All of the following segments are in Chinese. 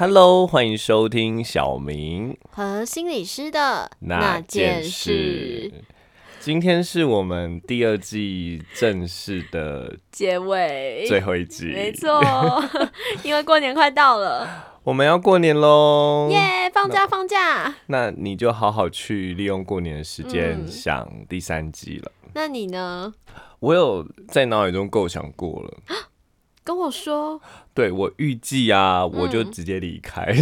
Hello，欢迎收听小明和心理师的那件事。今天是我们第二季正式的结尾，最后一集，没错，因为过年快到了，我们要过年喽！耶，放假放假。那你就好好去利用过年的时间想第三季了。那你呢？我有在脑海中构想过了。跟我说，对我预计啊，我就直接离开。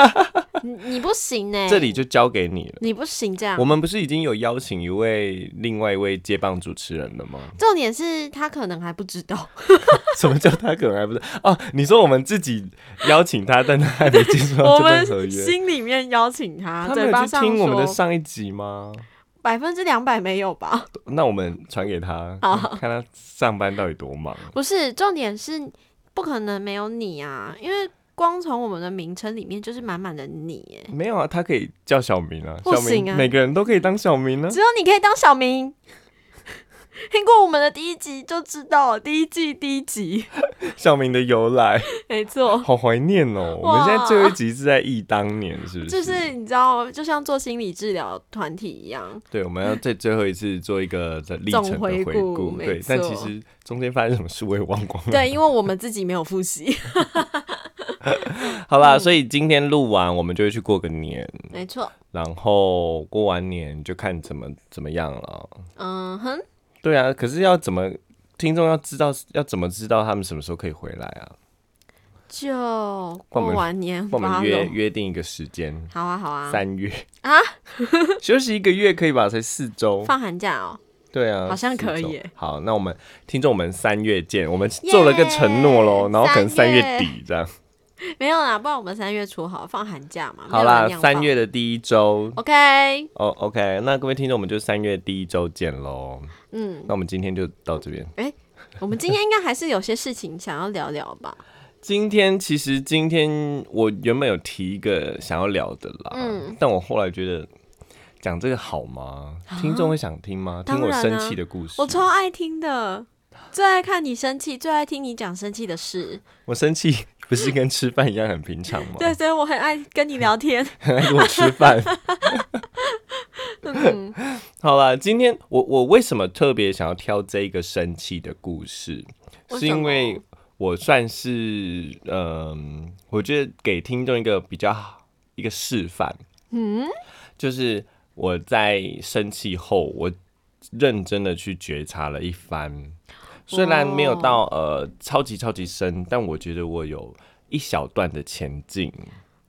你你不行呢，这里就交给你了。你不行这样。我们不是已经有邀请一位另外一位接棒主持人了吗？重点是他可能还不知道。什么叫他可能还不知道？哦，你说我们自己邀请他，但他还没接触到这份合约。心里面邀请他，他没有去听我们的上一集吗？百分之两百没有吧？那我们传给他，看他上班到底多忙。不是，重点是不可能没有你啊，因为光从我们的名称里面就是满满的你。没有啊，他可以叫小明啊，不行啊，每个人都可以当小明呢，只有你可以当小明。听过我们的第一集就知道，第一季第一集 小明的由来，没错，好怀念哦。我们现在最后一集是在忆当年，是不是？就是你知道，就像做心理治疗团体一样。对，我们要在最后一次做一个历程的回顾。对，但其实中间发生什么事我也忘光了。对，因为我们自己没有复习。好啦，所以今天录完，我们就会去过个年。没错。然后过完年就看怎么怎么样了。嗯哼。对啊，可是要怎么听众要知道要怎么知道他们什么时候可以回来啊？就过完年，我们约约定一个时间。好啊，好啊，三月啊，休息一个月可以吧？才四周，放寒假哦。对啊，好像可以。好，那我们听众，我们三月见。我们做了个承诺喽，然后可能三月底这样。没有啦，不然我们三月初好放寒假嘛。好啦，三月的第一周，OK。哦，OK，那各位听众，我们就三月第一周见喽。嗯，那我们今天就到这边。哎，我们今天应该还是有些事情想要聊聊吧？今天其实今天我原本有提一个想要聊的啦，嗯，但我后来觉得讲这个好吗？听众会想听吗？听我生气的故事，我超爱听的。最爱看你生气，最爱听你讲生气的事。我生气不是跟吃饭一样很平常吗？对，所以我很爱跟你聊天，很爱跟我吃饭。嗯，好了，今天我我为什么特别想要挑这个生气的故事？是因为我算是嗯，我觉得给听众一个比较好一个示范。嗯，就是我在生气后，我认真的去觉察了一番。虽然没有到呃超级超级深，但我觉得我有一小段的前进，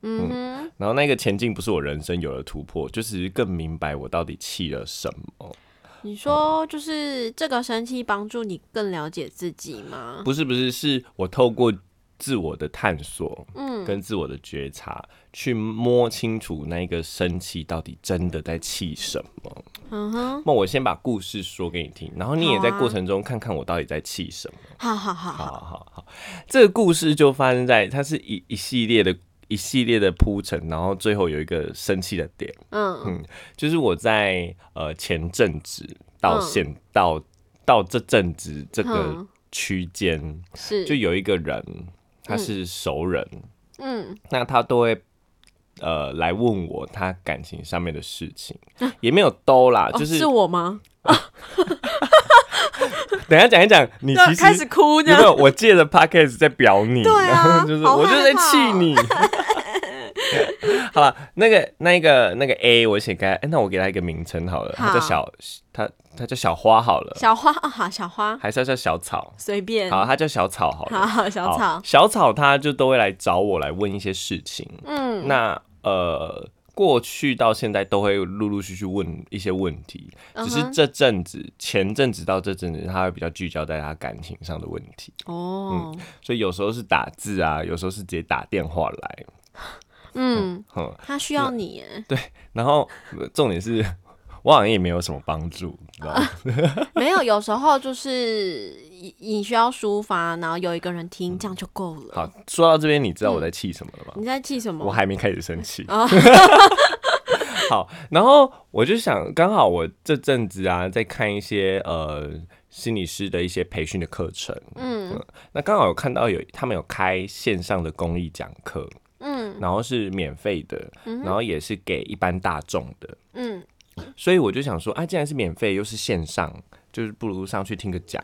嗯，然后那个前进不是我人生有了突破，就是更明白我到底气了什么。你说就是这个生气帮助你更了解自己吗？不是不是，是我透过。自我的探索，嗯，跟自我的觉察，去摸清楚那个生气到底真的在气什么。嗯哼，那我先把故事说给你听，然后你也在过程中看看我到底在气什么。好好好，好好好，这个故事就发生在它是一一系列的一系列的铺陈，然后最后有一个生气的点。嗯嗯，就是我在呃前阵子到现到到这阵子这个区间，是就有一个人。他是熟人，嗯，那他都会呃来问我他感情上面的事情，也没有兜啦，就是是我吗？等下讲一讲，你其实开始哭，有没有？我借着 podcast 在表你，对啊，就是我就在气你。好了，那个、那个、那个 A，我写给哎，那我给他一个名称好了，他叫小，他他叫小花好了，小花啊，好，小花，还是要叫小草，随便，好，他叫小草好了，好，小草，小草，他就都会来找我来问一些事情，嗯，那呃，过去到现在都会陆陆续续问一些问题，只是这阵子前阵子到这阵子，他会比较聚焦在他感情上的问题，哦，嗯，所以有时候是打字啊，有时候是直接打电话来。嗯，他需要你。对，然后重点是，我好像也没有什么帮助，知道吗？没有，有时候就是你需要抒发，然后有一个人听，这样就够了。好，说到这边，你知道我在气什么了吗？你在气什么？我还没开始生气。好，然后我就想，刚好我这阵子啊，在看一些呃心理师的一些培训的课程，嗯，那刚好有看到有他们有开线上的公益讲课。嗯，然后是免费的，然后也是给一般大众的，嗯，所以我就想说，啊，既然是免费又是线上，就是不如上去听个讲。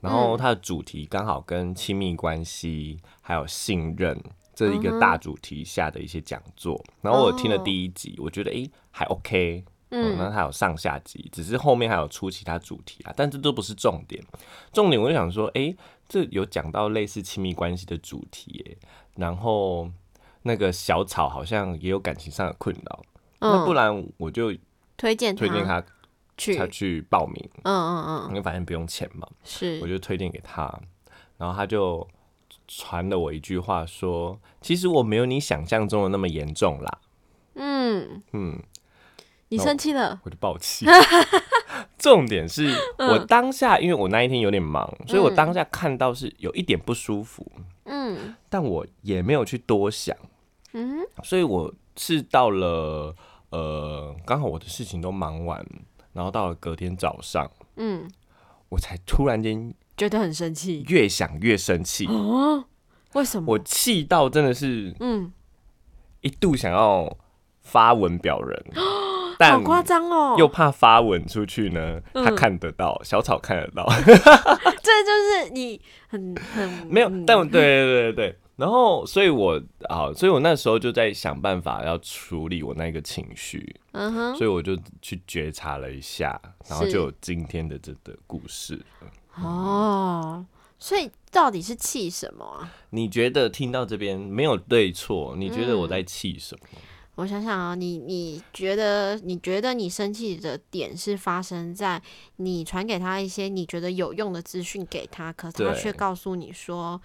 然后它的主题刚好跟亲密关系还有信任这一个大主题下的一些讲座。然后我听了第一集，我觉得诶还 OK，嗯，那它有上下集，只是后面还有出其他主题啊，但这都不是重点。重点我就想说，诶，这有讲到类似亲密关系的主题，诶，然后那个小草好像也有感情上的困扰，那不然我就推荐推荐他。去他去报名，嗯嗯嗯，因为反正不用钱嘛，是，我就推荐给他，然后他就传了我一句话说：“其实我没有你想象中的那么严重啦。”嗯嗯，你生气了，我就爆气。重点是我当下，因为我那一天有点忙，所以我当下看到是有一点不舒服，嗯，但我也没有去多想，嗯，所以我是到了呃，刚好我的事情都忙完。然后到了隔天早上，嗯，我才突然间觉得很生气，越想越生气哦。为什么？我气到真的是，嗯，一度想要发文表人，好夸张哦，又怕发文出去呢，他看得到，小草看得到，这就是你很很没有，但对对对对对。然后，所以我啊，所以我那时候就在想办法要处理我那个情绪，嗯哼，所以我就去觉察了一下，然后就有今天的这个故事。哦，所以到底是气什么啊？你觉得听到这边没有对错？你觉得我在气什么？我想想啊，你你觉得你觉得你生气的点是发生在你传给他一些你觉得有用的资讯给他，可他却告诉你说。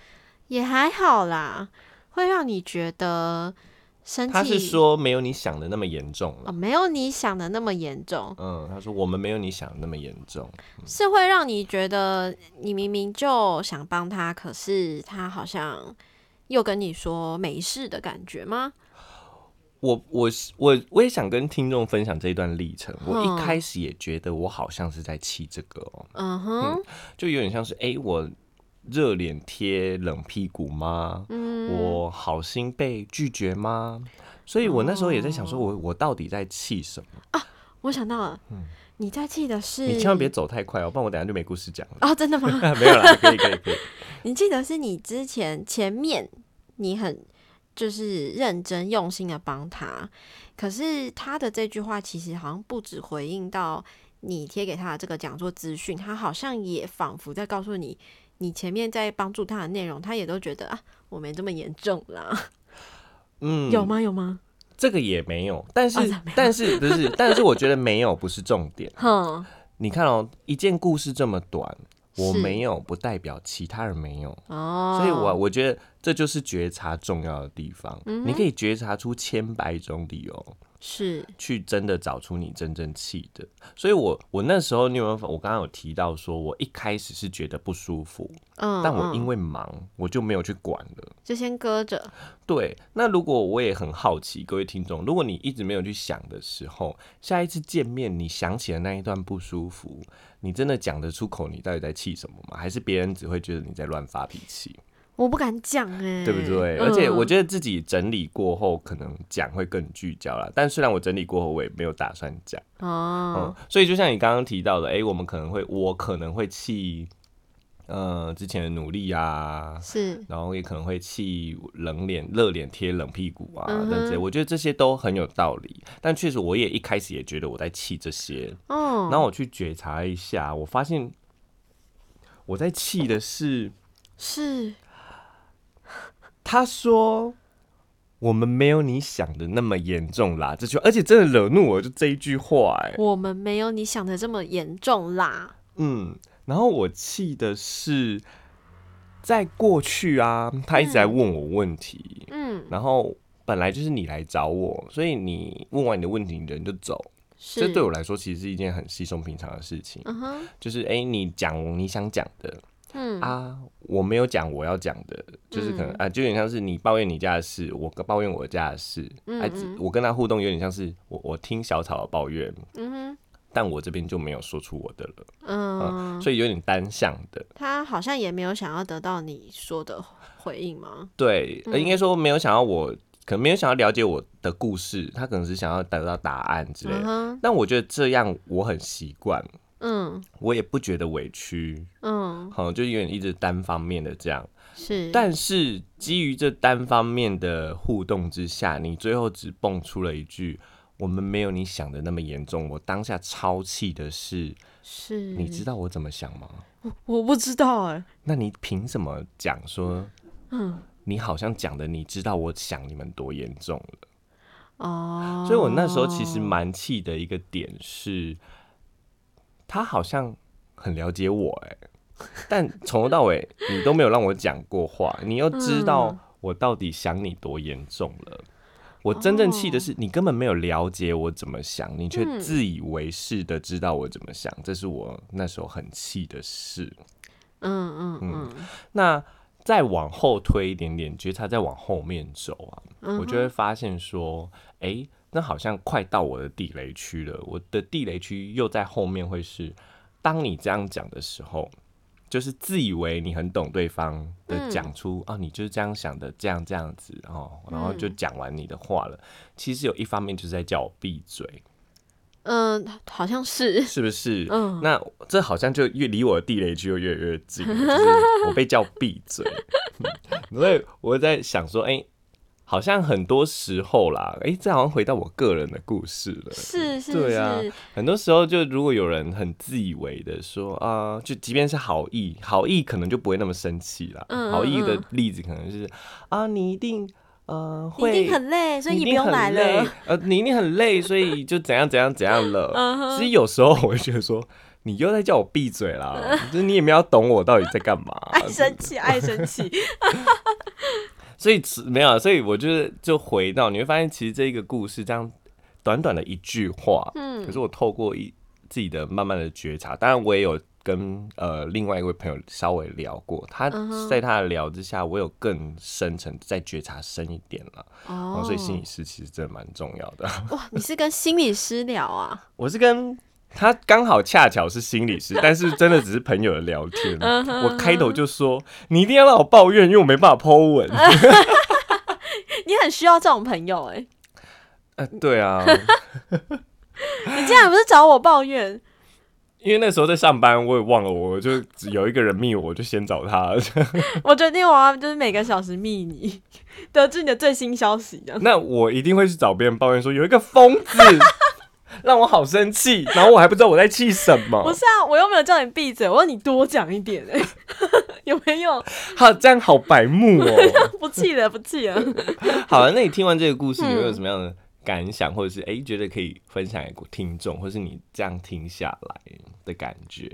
也还好啦，会让你觉得生气。他是说没有你想的那么严重了，没有你想的那么严重。嗯，他说我们没有你想的那么严重，是会让你觉得你明明就想帮他，可是他好像又跟你说没事的感觉吗？我我我我也想跟听众分享这一段历程。我一开始也觉得我好像是在气这个哦，嗯哼，就有点像是哎我。热脸贴冷屁股吗？嗯，我好心被拒绝吗？所以我那时候也在想，说我我到底在气什么啊？我想到了，嗯，你在气的是你千万别走太快哦，不然我等下就没故事讲了。哦，真的吗？没有啦，可以可以可以。你记得是你之前前面你很就是认真用心的帮他，可是他的这句话其实好像不止回应到你贴给他的这个讲座资讯，他好像也仿佛在告诉你。你前面在帮助他的内容，他也都觉得啊，我没这么严重啦。嗯，有吗？有吗？这个也没有，但是但是不是？但是我觉得没有不是重点。哼，你看哦，一件故事这么短，我没有不代表其他人没有哦。所以我我觉得这就是觉察重要的地方。你可以觉察出千百种理由。是去真的找出你真正气的，所以我我那时候你有没有？我刚刚有提到说，我一开始是觉得不舒服，嗯，但我因为忙，我就没有去管了，就先搁着。对，那如果我也很好奇，各位听众，如果你一直没有去想的时候，下一次见面你想起了那一段不舒服，你真的讲得出口，你到底在气什么吗？还是别人只会觉得你在乱发脾气？我不敢讲哎，对不对？而且我觉得自己整理过后，可能讲会更聚焦了。但虽然我整理过后，我也没有打算讲哦。所以就像你刚刚提到的，哎，我们可能会，我可能会气，呃，之前的努力啊，是，然后也可能会气冷脸、热脸贴冷屁股啊等这些。我觉得这些都很有道理。但确实，我也一开始也觉得我在气这些。哦，然后我去觉察一下，我发现我在气的是是。他说：“我们没有你想的那么严重啦。”这句，而且真的惹怒我，就这一句话。哎，我们没有你想的这么严重啦。嗯，然后我气的是，在过去啊，他一直在问我问题。嗯，然后本来就是你来找我，所以你问完你的问题，人就走。这对我来说，其实是一件很稀松平常的事情。嗯哼，就是哎，你讲你想讲的。嗯啊，我没有讲我要讲的，就是可能啊，就有点像是你抱怨你家的事，我抱怨我家的事，哎，我跟他互动有点像是我我听小草的抱怨，嗯哼，但我这边就没有说出我的了，嗯，所以有点单向的。他好像也没有想要得到你说的回应吗？对，应该说没有想要我可能没有想要了解我的故事，他可能是想要得到答案之类的。但我觉得这样我很习惯，嗯。我也不觉得委屈，嗯，好，就有点一直单方面的这样。是，但是基于这单方面的互动之下，你最后只蹦出了一句“我们没有你想的那么严重”，我当下超气的是，是，你知道我怎么想吗？我不知道哎、那你凭什么讲说嗯，你好像讲的你知道我想你们多严重了？哦，所以我那时候其实蛮气的一个点是，他好像很了解我哎、但从头到尾你都没有让我讲过话，你又知道嗯我到底想你多严重了。我真正气的哦。是，你根本没有了解我怎么想，你却嗯。自以为是的知道我怎么想，这是我那时候很气的事。嗯嗯嗯。那再往后推一点点，觉察再往后面走啊，嗯我就会发现说，诶，那好像快到我的地雷区了。我的地雷区又在后面，会是当你这样讲的时候，就是自以为你很懂对方的嗯讲出、啊，你就是这样想的，这样这样子哦，然后就嗯讲完你的话了。其实有一方面就是在叫我闭嘴，嗯，好像是，是不是？嗯那这好像就越离我的地雷区就越来越近了，就是我被叫闭嘴，嗯所以我在想说，哎、好像很多时候啦，哎、这好像回到我个人的故事了。是是对啊，很多时候就如果有人很自以为的说啊、就即便是好意，好意可能就不会那么生气啦。嗯嗯好意的嗯例子可能是啊，你一定呃你一会定很累，所以你不用来累了。，呃，你一定很累，所以就怎样怎样怎样了。其实有时候我会觉得说，你又在叫我闭嘴啦，就是你也没有懂我到底在干嘛。爱生气，爱生气。所以只没有啊，所以我就是就回到你会发现，其实这一个故事这样短短的一句话，嗯可是我透过一自己的慢慢的觉察，当然我也有跟呃另外一位朋友稍微聊过，他在他的聊之下，我有更深层再觉察深一点了。哦哦，所以心理师其实真的蛮重要的。哇，你是跟心理师聊啊？我是跟他刚好恰巧是心理师，但是真的只是朋友的聊天。我开头就说你一定要让我抱怨，因为我没办法 Po 文。你很需要这种朋友哎、呃，对啊，你竟然不是找我抱怨？因为那时候在上班，我也忘了，我就只有一个人密我，我就先找他。我决定我要就是每个小时密你，得知你的最新消息。那我一定会去找别人抱怨说有一个疯子让我好生气，然后我还不知道我在气什么不。是啊，我又没有叫你闭嘴，我让你多讲一点哎、有没有？好，这样好白目哦。不气了，不气了。好了，那你听完这个故事，有没有嗯什么样的感想，或者是哎、诶觉得可以分享给听众，或是你这样听下来的感觉？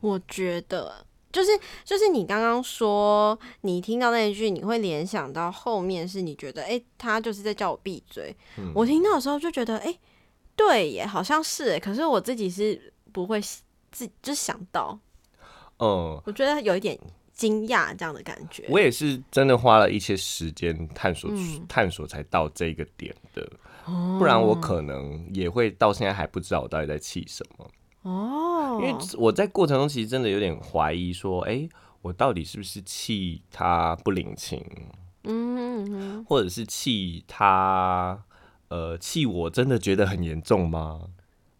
我觉得就是就是你刚刚说，你听到那一句，你会联想到后面是你觉得，哎、他就是在叫我闭嘴。嗯我听到的时候就觉得，哎、对耶，好像是哎，可是我自己是不会自就想到，嗯，我觉得有一点惊讶这样的感觉。我也是真的花了一些时间探索、嗯。探索才到这个点的，不然我可能也会到现在还不知道我到底在气什么。哦，因为。我在过程中其实真的有点怀疑，说，哎、我到底是不是气他不领情，嗯嗯嗯或者是气他，呃，气我真的觉得很严重吗？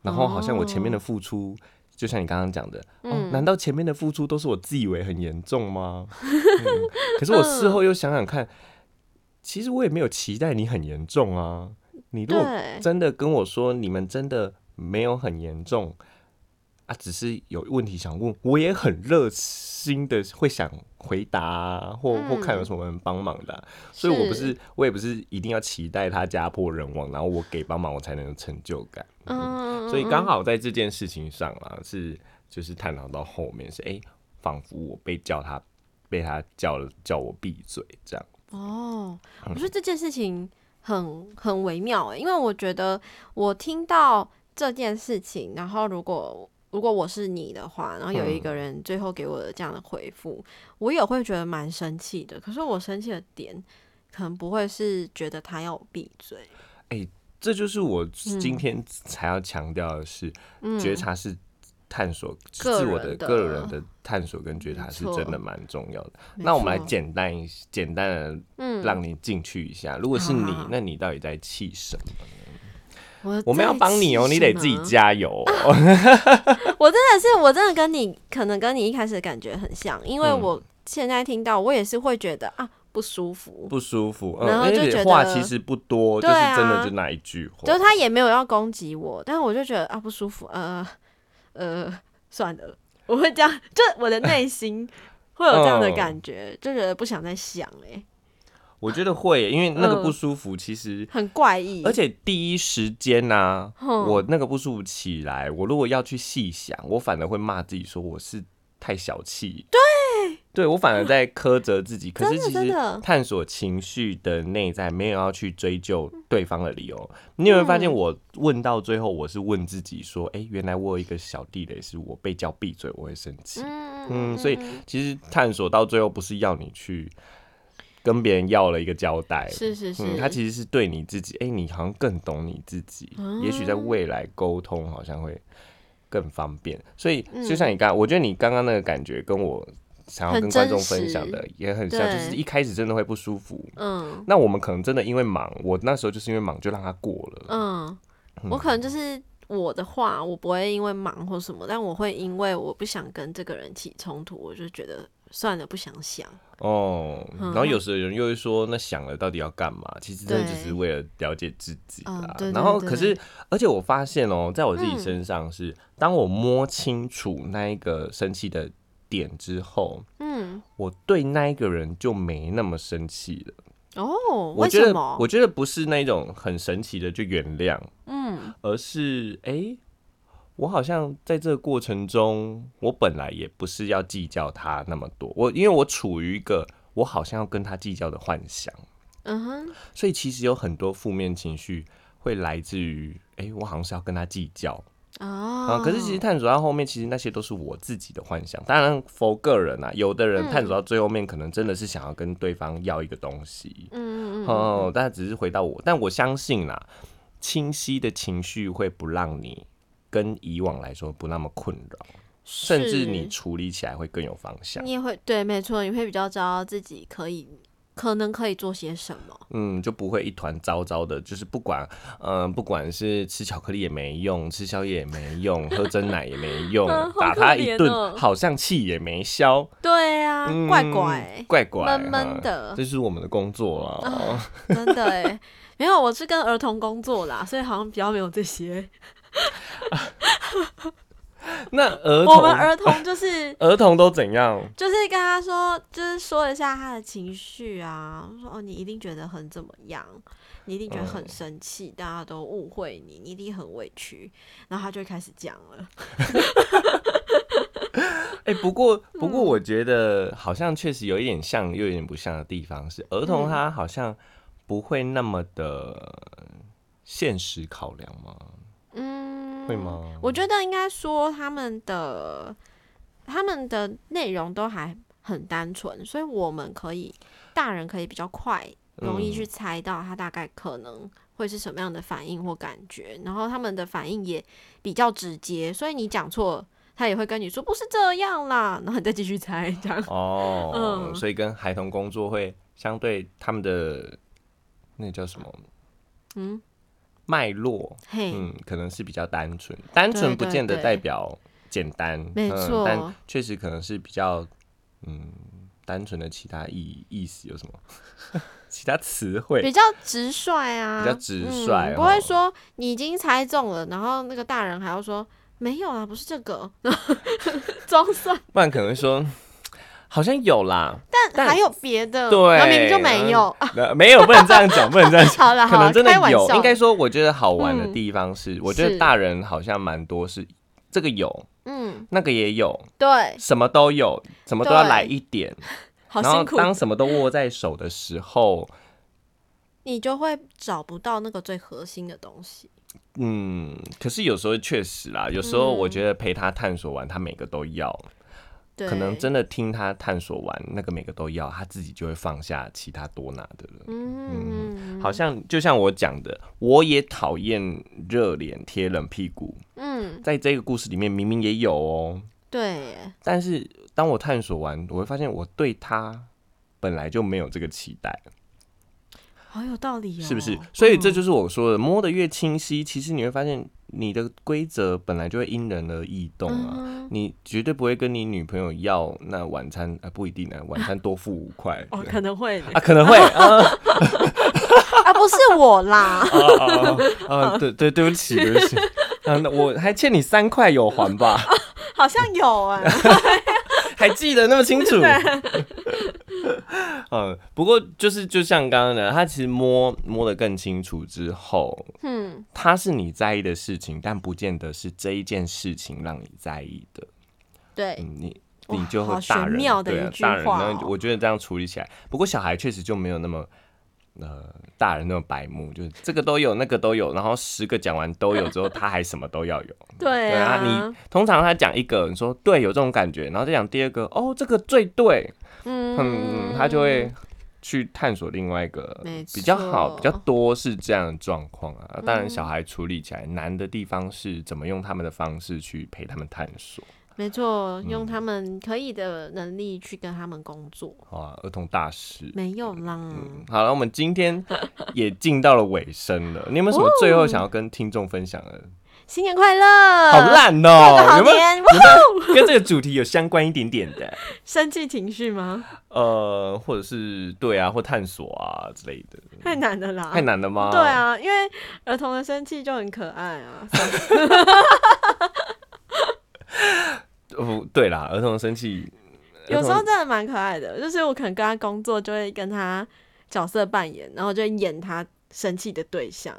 然后好像我前面的付出，就像你刚刚讲的，哦，嗯难道前面的付出都是我自以为很严重吗？嗯、可是我事后又想想看，其实我也没有期待你很严重啊。你如果，真的跟我说你们真的没有很严重啊，只是有问题想问，我也很热心的会想回答、啊，或或看有什么能帮忙的啊、所以我不是我也不是一定要期待他家破人亡，然后我给帮忙我才能有成就感。嗯，所以刚。好在这件事情上啊，是就是探讨到后面是哎，仿、佛我被叫他被他叫了叫我闭嘴这样。哦，嗯我觉得这件事情很很微妙欸，因为我觉得我听到这件事情，然后如果如果我是你的话，然后有一嗯个人最后给我的这样的回复，我也会觉得蛮生气的。可是我生气的点，可能不会是觉得他要我闭嘴，哎这就是我今天才要强调的是，嗯觉察是探索个自我的个人的探索跟觉察是真的蛮重要的。那我们来简单一简单的嗯，让你进去一下。如果是你那你到底在气什么？我我们要帮你哦，气你得自己加油哦。我真的是，我真的跟你可能跟你一开始的感觉很像，因为嗯。我现在听到，我也是会觉得啊不舒服，不舒服，然后嗯，就觉得话其实不多，就是真的啊就那一句话，就是他也没有要攻击我，但是我就觉得啊不舒服，呃呃算了，我会这样，就我的内心会有这样的嗯。感觉，就觉得不想再想哎、我觉得会，因为那个嗯不舒服其实，很怪异，而且第一时间呢、哼我那个不舒服起来，我如果要去细想，我反而会骂自己说我是太小气。对，对我反而在苛责自己。可是其实探索情绪的内在，没有要去追究对方的理由。你有没有发现，嗯我问到最后，我是问自己说，哎、原来我有一个小地雷，是我被叫闭嘴，我会生气。嗯嗯，所以其实探索到最后，不是要你去跟别人要了一个交代，是是是，嗯，他其实是对你自己，哎、你好像更懂你自己，也许在未来沟通好像会更方便。所以就像你刚，我觉得你刚刚那个感觉跟我想要跟观众分享的也很像，对就是一开始真的会不舒服。嗯那我们可能真的因为忙，我那时候就是因为忙就让他过了。嗯，我可能就是我的话，我不会因为忙或什么，但我会因为我不想跟这个人起冲突，我就觉得算了，不想想。哦，然后有时候有人又会说，那想了到底要干嘛？其实真的只是为了了解自己嗯啦。然后可是，而且我发现哦，在我自己身上是，当我摸清楚那一个生气的点之后，嗯，我对那一个人就没那么生气了。哦，我觉得？我觉得不是那种很神奇的就原谅，嗯而是哎、诶我好像在这个过程中，我本来也不是要计较他那么多，我因为我处于一个我好像要跟他计较的幻想，嗯哼，所以其实有很多负面情绪会来自于，哎、我好像是要跟他计较。哦。啊、可是其实探索到后面，其实那些都是我自己的幻想。当然，否个人啊，有的人嗯探索到最后面，可能真的是想要跟对方要一个东西，嗯嗯嗯。哦，但只是回到我，但我相信啦，清晰的情绪会不让你跟以往来说不那么困扰，甚至你处理起来会更有方向。你也会对，没错，你会比较知道自己可以可能可以做些什么。嗯，就不会一团糟糟的，就是不管，嗯、不管是吃巧克力也没用，吃宵夜也没用，喝真奶也没用，嗯打他一顿，哦好像气也没消，对啊，嗯怪怪，怪怪，闷闷哈的这是我们的工作啊。真的哎。没有，我是跟儿童工作啦，所以好像比较没有这些。那儿童我们，儿童就是 儿童都怎样？就是跟他说，就是说一下他的情绪啊，说哦，你一定觉得很怎么样，你一定觉得很生气，大家都误会你，你一定很委屈，然后他就开始讲了。哎、不过不嗯过，我觉得好像确实有一点像，又有点不像的地方是，儿童嗯他好像不会那么的现实考量吗？嗯，会吗？我觉得应该说他们的他们的内容都还很单纯，所以我们可以大人可以比较快容易嗯去猜到他大概可能会是什么样的反应或感觉，然后他们的反应也比较直接，所以你讲错。他也会跟你说不是这样啦，然后你再继续猜这样。哦，嗯所以跟孩童工作会相对他们的那叫什么嗯，脉络，嗯，可能是比较单纯，单纯不对见得代表简单，嗯没错。但确实可能是比较嗯单纯的其他意意思有什么？其他词汇。比较直率啊，比较直率嗯，不会哦。说你已经猜中了，然后那个大人还要说没有啊，不是这个，装蒜，不然可能会说好像有啦，但但还有别的，对，然后明明就没有。没有，不能这样讲，不能这样讲。可能，真的有，应该说，我觉得好玩的嗯。地方是，我觉得大人好像蛮多是这个有，嗯，那个也有，对，什么都有，什么都要对来一点。然后好辛苦，当什么都握在手的时候，你就会找不到那个最核心的东西。嗯，可是有时候确实啦，有时候我嗯觉得陪他探索完，他每个都要，对，可能真的听他探索完那个每个都要，他自己就会放下其他多拿的了。嗯，好像就像我讲的，我也讨厌热脸贴冷屁股，嗯，在这个故事里面明明也有哦，对，但是当我探索完，我会发现我对他本来就没有这个期待，好有道理哦，是不是？所以这嗯就是我说的，摸得越清晰，其实你会发现你的规则本来就会因人而异动啊。嗯你绝对不会跟你女朋友要那晚餐，呃，不一定啊，晚餐多付五块。哦，可能会啊，可能会 啊啊，不是我啦，啊啊啊！对对，对不起，对不起，啊，那我还欠你三块，有还吧？好像有哎，还记得那么清楚？嗯，不过就是就像刚刚的，他其实摸摸得更清楚之后，嗯，他是你在意的事情，但不见得是这一件事情让你在意的。对，嗯，你你就会大人玄妙的对啊一句大人，话然后哦我觉得这样处理起来，不过小孩确实就没有那么。呃，大人那种白目，就是这个都有，那个都有，然后十个讲完都有之后，他还什么都要有。对啊，啊，你通常他讲一个，你说对，有这种感觉，然后再讲第二个，哦，这个最对，嗯嗯，他就会去探索另外一个比较好、比较多是这样的状况啊。当然，嗯小孩处理起来难的地方是怎么用他们的方式去陪他们探索。没错，嗯用他们可以的能力去跟他们工作，啊，儿童大师。没有啦，嗯，好了，我们今天也进到了尾声了。你有没有什么最后想要跟听众分享的？新年快乐，好烂哦、跟这个主题有相关一点点的？生气情绪吗？呃，或者是对啊，或探索啊之类的，太难了啦，太难了吗？对，啊，因为儿童的生气就很可爱啊。哦，对啦，儿童生气，有时候真的蛮可爱的，就是我可能跟他工作，就会跟他角色扮演，然后就会演他生气的对象。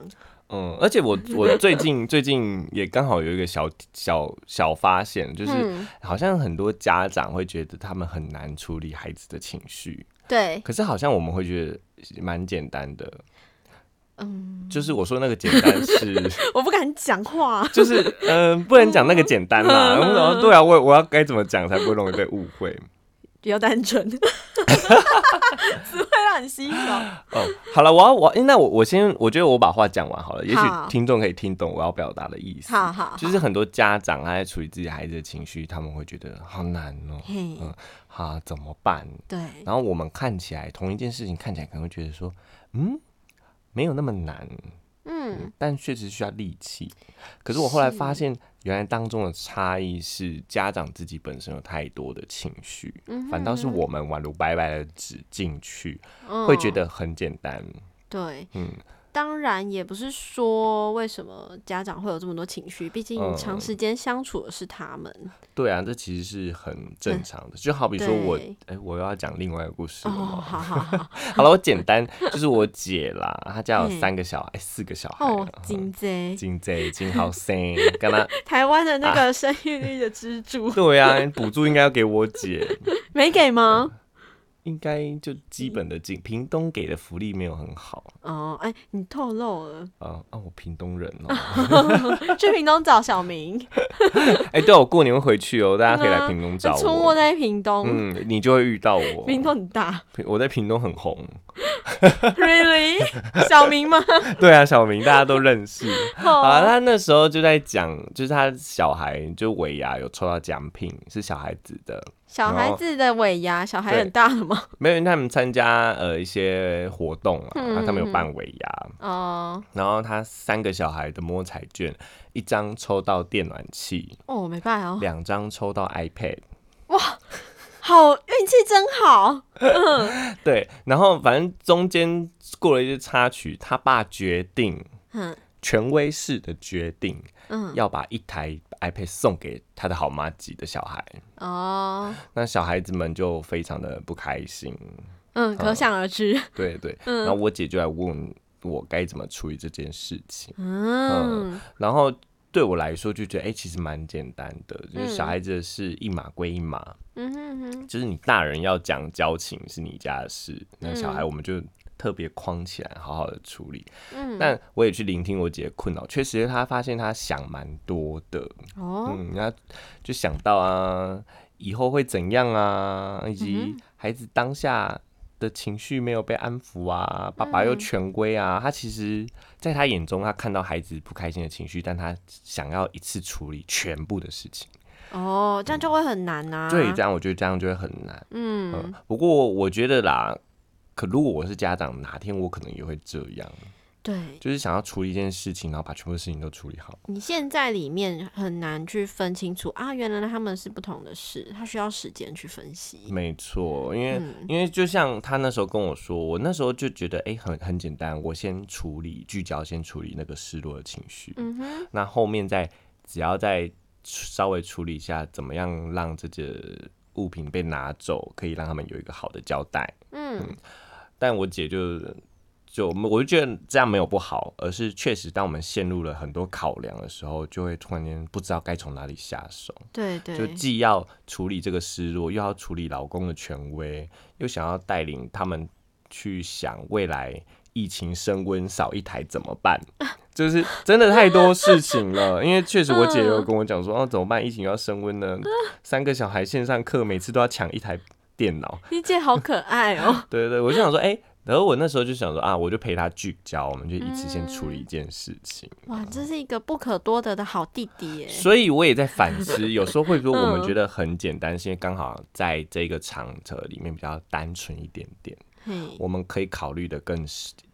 嗯，而且我我最近 最近也刚好有一个小小小发现，就是嗯，好像很多家长会觉得他们很难处理孩子的情绪，对，可是好像我们会觉得蛮简单的。嗯，就是我说那个简单是，我不敢讲话。就是嗯、呃不能讲那个简单啦。然后对啊，我我要该怎么讲才不会容易被误会？比较单纯，只会让你洗手。哦，好了，我要我诶那我我先，我觉得我把话讲完好了，也许听众可以听懂我要表达的意思。好好，就是很多家长他在处理自己孩子的情绪，他们会觉得好难哦、嘿，嗯好、怎么办？对，然后我们看起来同一件事情看起来可能会觉得说，嗯，没有那么难，嗯，但确实需要力气。可是我后来发现，原来当中的差异是家长自己本身有太多的情绪，嗯反倒是我们宛如白白的纸进去，嗯会觉得很简单。对。嗯，当然，也不是说为什么家长会有这么多情绪，毕竟嗯。长时间相处的是他们。对啊，这其实是很正常的。就好比说我，哎、对我又要讲另外一个故事哦，了吗？好好好，好了，我简单，就是我姐啦，她家有三个小孩，哎四个小孩哦啊，，金贼，金贼金好生，跟她 台湾的那啊个生育率的支柱，对啊，补助应该要给我姐，没给吗？应该就基本的金，屏东给的福利没有很好。哦，哎，你透露了，啊啊，我屏东人哦，去屏东找小明，哎、对我过年会回去哦，大家可以来屏东找我，出没在屏东，嗯，你就会遇到我，屏东很大。我在屏东很红，，really？小明吗？对啊，小明大家都认识。好啊，他那时候就在讲，就是他小孩就尾牙有抽到奖品，是小孩子的，小孩子的尾牙，小孩很大了吗？没有，因为他们参加呃一些活动啊，他们有办尾牙，哦。然后他三个小孩的摸彩券，一张抽到电暖器，哦，没办哦，两张抽到 iPad，哇好运气真好，对，然后反正中间过了一些插曲，他爸决定嗯权威式的决定，嗯。要把一台 iPad 送给他的好妈级的小孩。哦，那小孩子们就非常的不开心，嗯，可想而知，对对。嗯。然后我姐就来问我该怎么处理这件事情，嗯。然后对我来说就觉得，哎、其实蛮简单的，就是小嗯孩子的事一码归一码，嗯哼哼，就是你大人要讲交情是你家的事，那小孩嗯。我们就。特别框起来，好好的处理。嗯，但我也去聆听我姐的困扰，确实她发现她想蛮多的，哦，嗯，然后就想到啊，以后会怎样啊，以嗯及孩子当下的情绪没有被安抚啊，爸爸又嗯权威啊，他其实在他眼中，他看到孩子不开心的情绪，但他想要一次处理全部的事情。哦，这样就会很难呐、对，这样我觉得这样就会很难。嗯。嗯，不过我觉得啦，可如果我是家长，哪天我可能也会这样，对，就是想要处理一件事情，然后把全部事情都处理好。你现在里面很难去分清楚啊，原来他们是不同的事，他需要时间去分析。没错，因为、嗯因为就像他那时候跟我说，我那时候就觉得哎、很很简单，我先处理聚焦，先处理那个失落的情绪，嗯哼，那后面再只要再稍微处理一下，怎么样让这个物品被拿走，可以让他们有一个好的交代。嗯但我姐就就我就觉得这样没有不好，而是确实当我们陷入了很多考量的时候，就会突然间不知道该从哪里下手。对对，就既要处理这个失落，又要处理老公的权威，又想要带领他们去想未来疫情升温少一台怎么办？就是真的太多事情了，因为确实我姐有跟我讲说，哦怎么办？疫情要升温呢，三个小孩线上课，每次都要抢一台电脑。一姐好可爱哦。对对对，我就想说，哎、然后我那时候就想说啊，我就陪他聚焦，我们就一次先处理一件事情。哇，这是一个不可多得的好弟弟耶。所以我也在反思，有时候会说我们嗯觉得很简单，是因为刚好在这个场合里面比较单纯一点点，嘿，我们可以考虑的更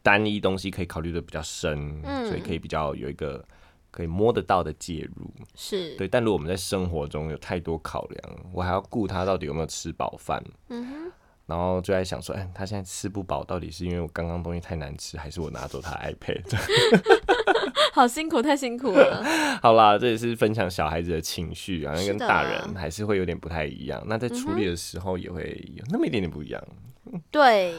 单一东西，可以考虑的比较深，嗯所以可以比较有一个可以摸得到的介入。是，对，但如果我们在生活中有太多考量，我还要顾他到底有没有吃饱饭，嗯哼，然后就在想说，哎，他现在吃不饱，到底是因为我刚刚东西太难吃，还是我拿走他 iPad？好辛苦，太辛苦了。好啦，这也是分享小孩子的情绪好像，跟大人还是会有点不太一样。那在处嗯理的时候也会有那么一点点不一样。对，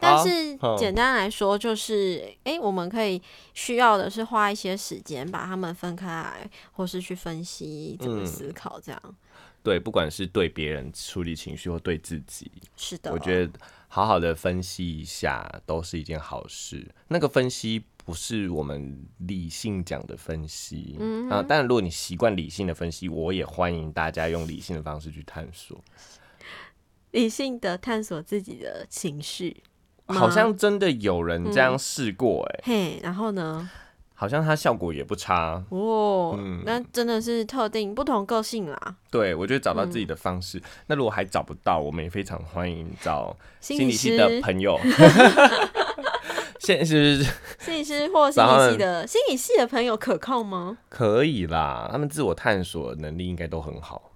但是简单来说，就是诶，我们可以需要的是花一些时间把它们分开来，或是去分析怎么嗯思考，这样、对，不管是对别人处理情绪或对自己，是的。我觉得好好的分析一下都是一件好事。那个分析不是我们理性讲的分析，嗯啊，但如果你习惯理性的分析，我也欢迎大家用理性的方式去探索。理性的探索自己的情绪。吗好像真的有人这样试过、哎、嘿，然后呢？好像它效果也不差。哦，嗯那真的是特定不同个性啦。对，我觉得找到自嗯己的方式。那如果还找不到，我们也非常欢迎找心理心理系师、的朋友。现是心理师或心理系的心理系的朋友可靠吗？可以啦，他们自我探索能力应该都很好。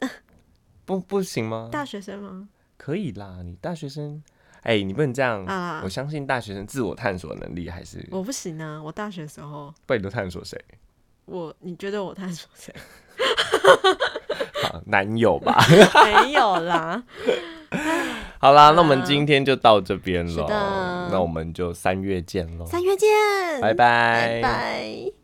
不不行吗？大学生吗？可以啦，你大学生，哎、你不能这样。啊我相信大学生自我探索能力还是，我不行啊！我大学时候，不然你都探索谁？我你觉得我探索谁？好，男友吧。没有啦。好啦，那我们今天就到这边是了。那我们就三月见喽，三月见，拜拜拜拜。